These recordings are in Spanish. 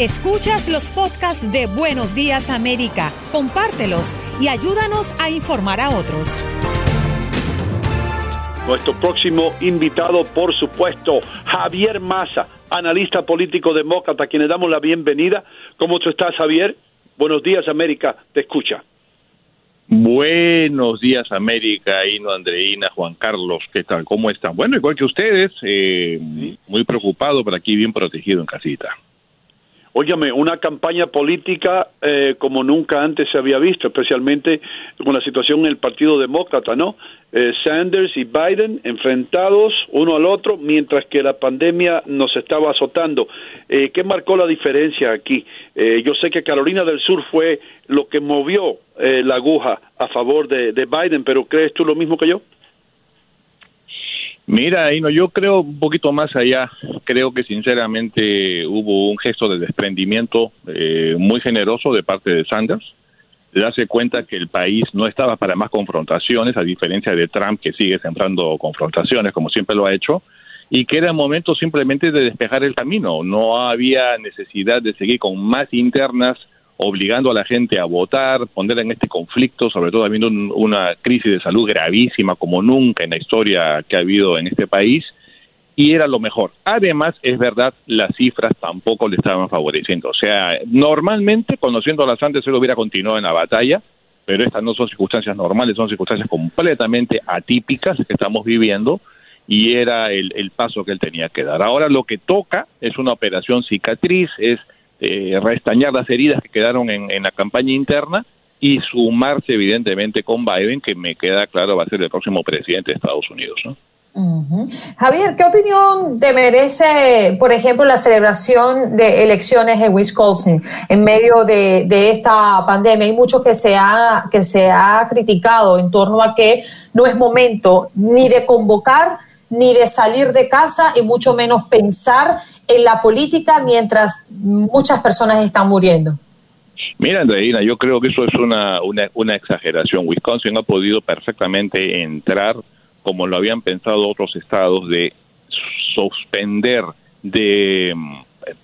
Escuchas los podcasts de Buenos Días América, compártelos y ayúdanos a informar a otros. Nuestro próximo invitado, por supuesto, Javier Massa, analista político demócrata, a quien le damos la bienvenida. ¿Cómo tú estás, Javier? Buenos días, América, te escucha. Buenos días, América, Ino, Andreina, Juan Carlos, ¿qué tal? ¿Cómo están? Bueno, igual que ustedes, eh, muy preocupado, pero aquí bien protegido en casita. Óyame, una campaña política eh, como nunca antes se había visto, especialmente con la situación en el Partido Demócrata, ¿no? Eh, Sanders y Biden enfrentados uno al otro mientras que la pandemia nos estaba azotando. Eh, ¿Qué marcó la diferencia aquí? yo sé que Carolina del Sur fue lo que movió la aguja a favor de Biden, pero ¿crees tú lo mismo que yo? Mira, no, yo creo un poquito más allá. Creo que sinceramente hubo un gesto de desprendimiento eh, muy generoso de parte de Sanders. De darse cuenta que el país no estaba para más confrontaciones, a diferencia de Trump, que sigue sembrando confrontaciones, como siempre lo ha hecho, y que era momento simplemente de despejar el camino. No había necesidad de seguir con más internas obligando a la gente a votar, poner en este conflicto, sobre todo habiendo una crisis de salud gravísima como nunca en la historia que ha habido en este país, y era lo mejor. Además, es verdad, las cifras tampoco le estaban favoreciendo. O sea, normalmente, conociendo a las antes, él hubiera continuado en la batalla, pero estas no son circunstancias normales, son circunstancias completamente atípicas que estamos viviendo y era el, el paso que él tenía que dar. Ahora lo que toca es una operación cicatriz, es eh, restañar las heridas que quedaron en, la campaña interna y sumarse evidentemente con Biden, que me queda claro va a ser el próximo presidente de Estados Unidos. Javier, ¿qué opinión te merece, por ejemplo, la celebración de elecciones en Wisconsin en medio de, de, esta pandemia? Hay mucho que se, ha, que se ha criticado en torno a que no es momento ni de convocar ni de salir de casa y mucho menos pensar en la política mientras muchas personas están muriendo. Mira, Andreina, yo creo que eso es una, una, exageración. Wisconsin ha podido perfectamente entrar, como lo habían pensado otros estados, de suspender, de mm,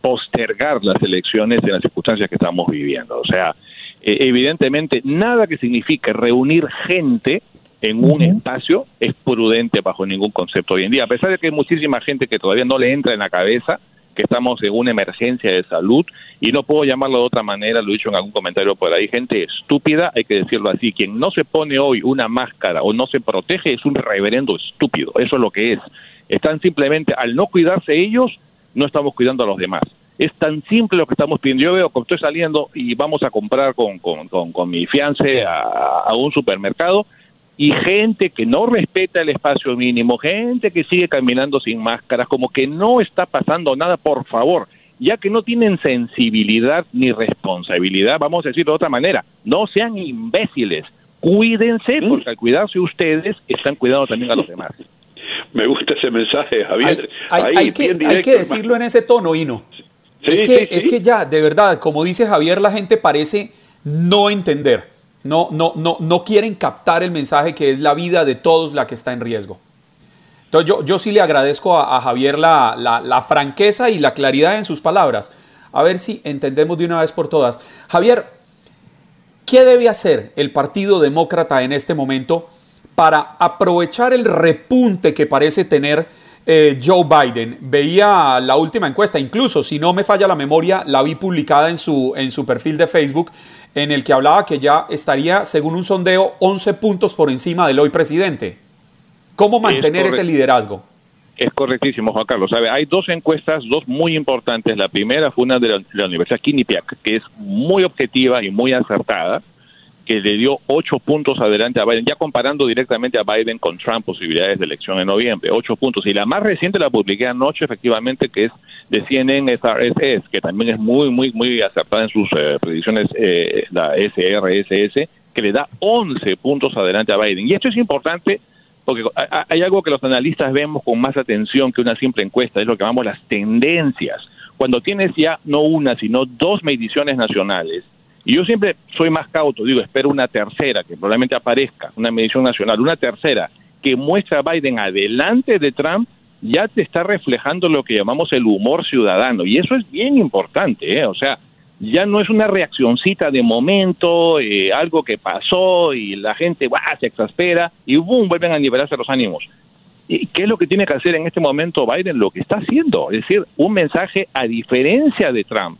postergar las elecciones en las circunstancias que estamos viviendo. O sea, e, evidentemente, nada que signifique reunir gente en un espacio es prudente bajo ningún concepto hoy en día, a pesar de que hay muchísima gente que todavía no le entra en la cabeza que estamos en una emergencia de salud y no puedo llamarlo de otra manera, lo he dicho en algún comentario por ahí, gente estúpida, hay que decirlo así, quien no se pone hoy una máscara o no se protege es un reverendo estúpido, eso es lo que es. Están simplemente, al no cuidarse ellos, no estamos cuidando a los demás. Es tan simple lo que estamos pidiendo. Yo veo que estoy saliendo y vamos a comprar con, con, con, mi fiance a un supermercado y gente que no respeta el espacio mínimo, gente que sigue caminando sin máscaras, como que no está pasando nada, por favor, ya que no tienen sensibilidad ni responsabilidad, vamos a decirlo de otra manera, no sean imbéciles, cuídense, mm. porque al cuidarse ustedes están cuidando también a los demás. Me gusta ese mensaje, Javier. Hay, que, decirlo en ese tono, Hino. es, que, es que ya, de verdad, como dice Javier, la gente parece no entender no, no, no, no quieren captar el mensaje que es la vida de todos la que está en riesgo. Entonces yo, yo sí le agradezco a, Javier la, la, franqueza y la claridad en sus palabras. A ver si entendemos de una vez por todas. Javier, ¿qué debe hacer el Partido Demócrata en este momento para aprovechar el repunte que parece tener eh, Joe Biden? Veía la última encuesta, incluso si no me falla la memoria, la vi publicada en su, en su perfil de Facebook en el que hablaba que ya estaría, según un sondeo, 11 puntos por encima del hoy presidente. ¿Cómo mantener ese liderazgo? Es correctísimo, Juan Carlos. ¿Sabe? Hay dos encuestas, dos muy importantes. La primera fue una de la, de la Universidad Quinnipiac, que es muy objetiva y muy acertada que le dio ocho puntos adelante a Biden, ya comparando directamente a Biden con Trump, posibilidades de elección en noviembre, ocho puntos. Y la más reciente la publiqué anoche, efectivamente, que es de CNN SRSS, que también es muy, muy, muy acertada en sus eh, predicciones, eh, la SRSS, que le da 11 puntos adelante a Biden. Y esto es importante porque hay algo que los analistas vemos con más atención que una simple encuesta, es lo que llamamos las tendencias. Cuando tienes ya no una, sino dos mediciones nacionales, y yo siempre soy más cauto, digo, espero una tercera, que probablemente aparezca, una medición nacional, una tercera, que muestra a Biden adelante de Trump, ya te está reflejando lo que llamamos el humor ciudadano. Y eso es bien importante, ¿eh? O sea, ya no es una reaccioncita de momento, eh, algo que pasó y la gente se exaspera y boom, vuelven a nivelarse los ánimos. ¿Y qué es lo que tiene que hacer en este momento Biden? Lo que está haciendo, es decir, un mensaje a diferencia de Trump,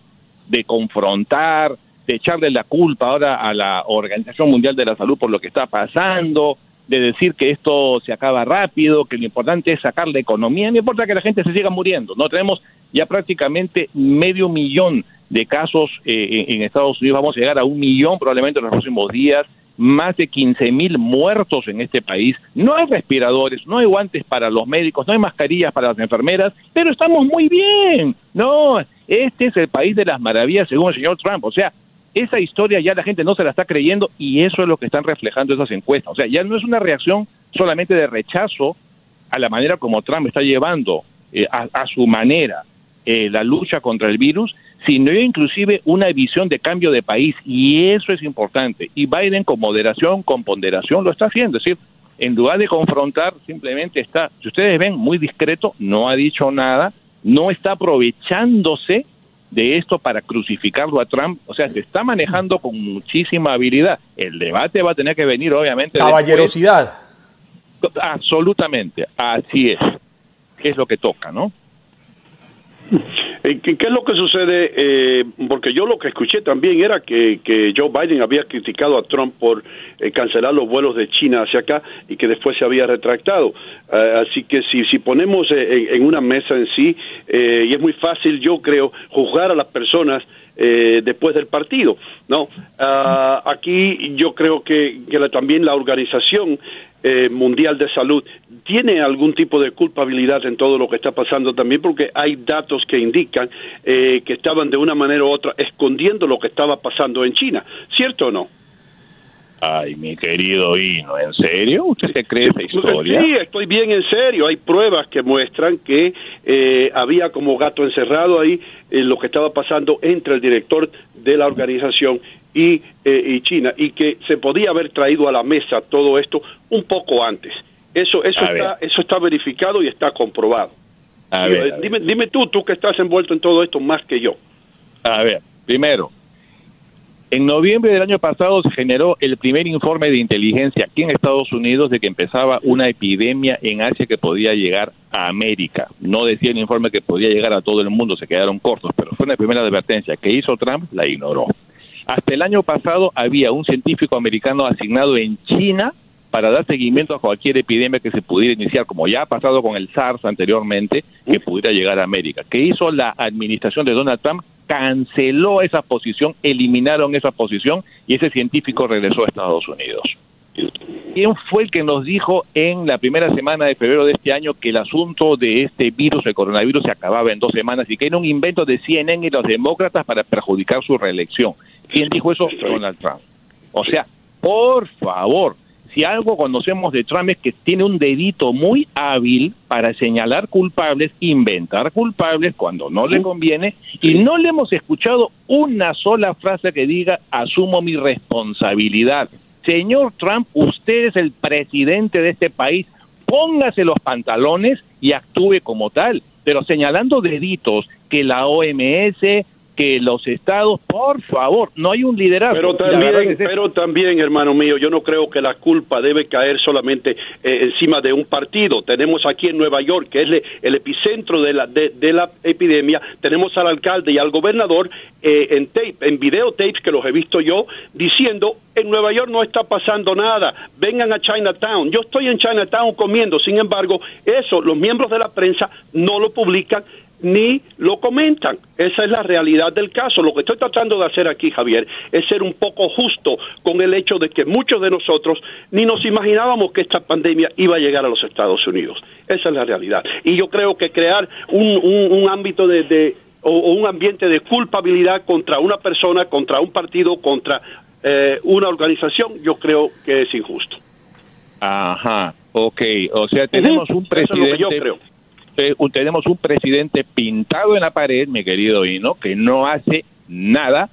de confrontar, de echarle la culpa ahora a la Organización Mundial de la Salud por lo que está pasando, de decir que esto se acaba rápido, que lo importante es sacar la economía, no importa que la gente se siga muriendo, no tenemos ya prácticamente medio millón de casos eh, en Estados Unidos, vamos a llegar a un millón probablemente en los próximos días, más de 15 mil muertos en este país, no hay respiradores, no hay guantes para los médicos, no hay mascarillas para las enfermeras, pero estamos muy bien, no, este es el país de las maravillas según el señor Trump, o sea, esa historia ya la gente no se la está creyendo y eso es lo que están reflejando esas encuestas. O sea, ya no es una reacción solamente de rechazo a la manera como Trump está llevando eh, a, su manera eh, la lucha contra el virus, sino inclusive una visión de cambio de país y eso es importante. Y Biden con moderación, con ponderación lo está haciendo. Es decir, en lugar de confrontar, simplemente está, si ustedes ven, muy discreto, no ha dicho nada, no está aprovechándose de esto para crucificarlo a Trump. O sea, se está manejando con muchísima habilidad. El debate va a tener que venir, obviamente. Caballerosidad. Absolutamente, así es. Es lo que toca, ¿no? Eh, ¿Qué, es lo que sucede? Eh, porque yo lo que escuché también era que, que Joe Biden había criticado a Trump por eh, cancelar los vuelos de China hacia acá y que después se había retractado. así que si, si ponemos en, una mesa en sí, y es muy fácil, yo creo, juzgar a las personas después del partido. No, ah, aquí yo creo que, que también la organización eh, Mundial de Salud tiene algún tipo de culpabilidad en todo lo que está pasando también porque hay datos que indican eh, que estaban de una manera u otra escondiendo lo que estaba pasando en China, ¿cierto o no? Ay, mi querido Hino, ¿en serio? ¿Usted se cree esa historia? Sí, estoy bien en serio. Hay pruebas que muestran que eh, había como gato encerrado ahí lo que estaba pasando entre el director de la organización y, eh, y, China y que se podía haber traído a la mesa todo esto un poco antes. Eso eso está eso está verificado y está comprobado. dime dime tú tú que estás envuelto en todo esto más que yo. A ver, primero, en noviembre del año pasado se generó el primer informe de inteligencia aquí en Estados Unidos de que empezaba una epidemia en Asia que podía llegar a América. No decía el informe que podía llegar a todo el mundo, se quedaron cortos, pero fue una primera advertencia que hizo Trump, la ignoró. Hasta el año pasado había un científico americano asignado en China para dar seguimiento a cualquier epidemia que se pudiera iniciar, como ya ha pasado con el SARS anteriormente, que pudiera llegar a América. ¿Qué hizo la administración de Donald Trump? Canceló esa posición, eliminaron esa posición y ese científico regresó a Estados Unidos. ¿Quién fue el que nos dijo en la primera semana de febrero de este año que el asunto de este virus, el coronavirus, se acababa en dos semanas y que era un invento de CNN y los demócratas para perjudicar su reelección? ¿Quién dijo eso? Donald Trump. O sea, por favor, si algo conocemos de Trump es que tiene un dedito muy hábil para señalar culpables, inventar culpables cuando no le conviene, y no le hemos escuchado una sola frase que diga asumo mi responsabilidad. Señor Trump, usted es el presidente de este país, póngase los pantalones y actúe como tal, pero señalando deditos que la OMS, que los estados, por favor, no hay un liderazgo. Pero también, pero también, hermano mío, yo no creo que la culpa debe caer solamente eh, encima de un partido. Tenemos aquí en Nueva York, que es el epicentro de la, de, la epidemia, tenemos al alcalde y al gobernador eh, en tape, en videotapes que los he visto yo, diciendo en Nueva York no está pasando nada, vengan a Chinatown. Yo estoy en Chinatown comiendo, sin embargo, eso los miembros de la prensa no lo publican ni lo comentan. Esa es la realidad del caso. Lo que estoy tratando de hacer aquí, Javier, es ser un poco justo con el hecho de que muchos de nosotros ni nos imaginábamos que esta pandemia iba a llegar a los Estados Unidos. Esa es la realidad. Y yo creo que crear un, ámbito de, o, un ambiente de culpabilidad contra una persona, contra un partido, contra eh, una organización, yo creo que es injusto. Ajá, ok. O sea, tenemos un presidente. yo creo tenemos un presidente pintado en la pared, mi querido Hino, que no hace nada.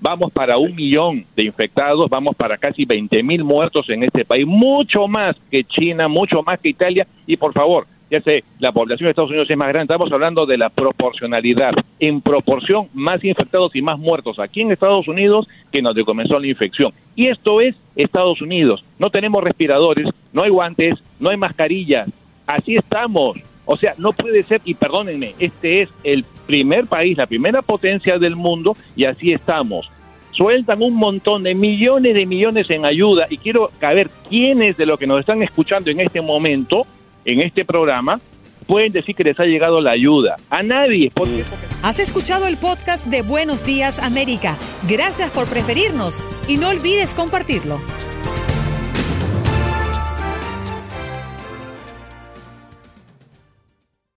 Vamos para un millón de infectados, vamos para casi 20 mil muertos en este país, mucho más que China, mucho más que Italia. Y por favor, ya sé, la población de Estados Unidos es más grande, estamos hablando de la proporcionalidad. En proporción, más infectados y más muertos aquí en Estados Unidos que donde comenzó la infección. Y esto es Estados Unidos. No tenemos respiradores, no hay guantes, no hay mascarillas. Así estamos. O sea, no puede ser, y perdónenme, este es el primer país, la primera potencia del mundo, y así estamos sueltan un montón de millones de millones en ayuda y quiero saber quiénes de los que nos están escuchando en este momento, en este programa, pueden decir que les ha llegado la ayuda. A nadie. Porque... Has escuchado el podcast de Buenos Días América. Gracias por preferirnos y no olvides compartirlo.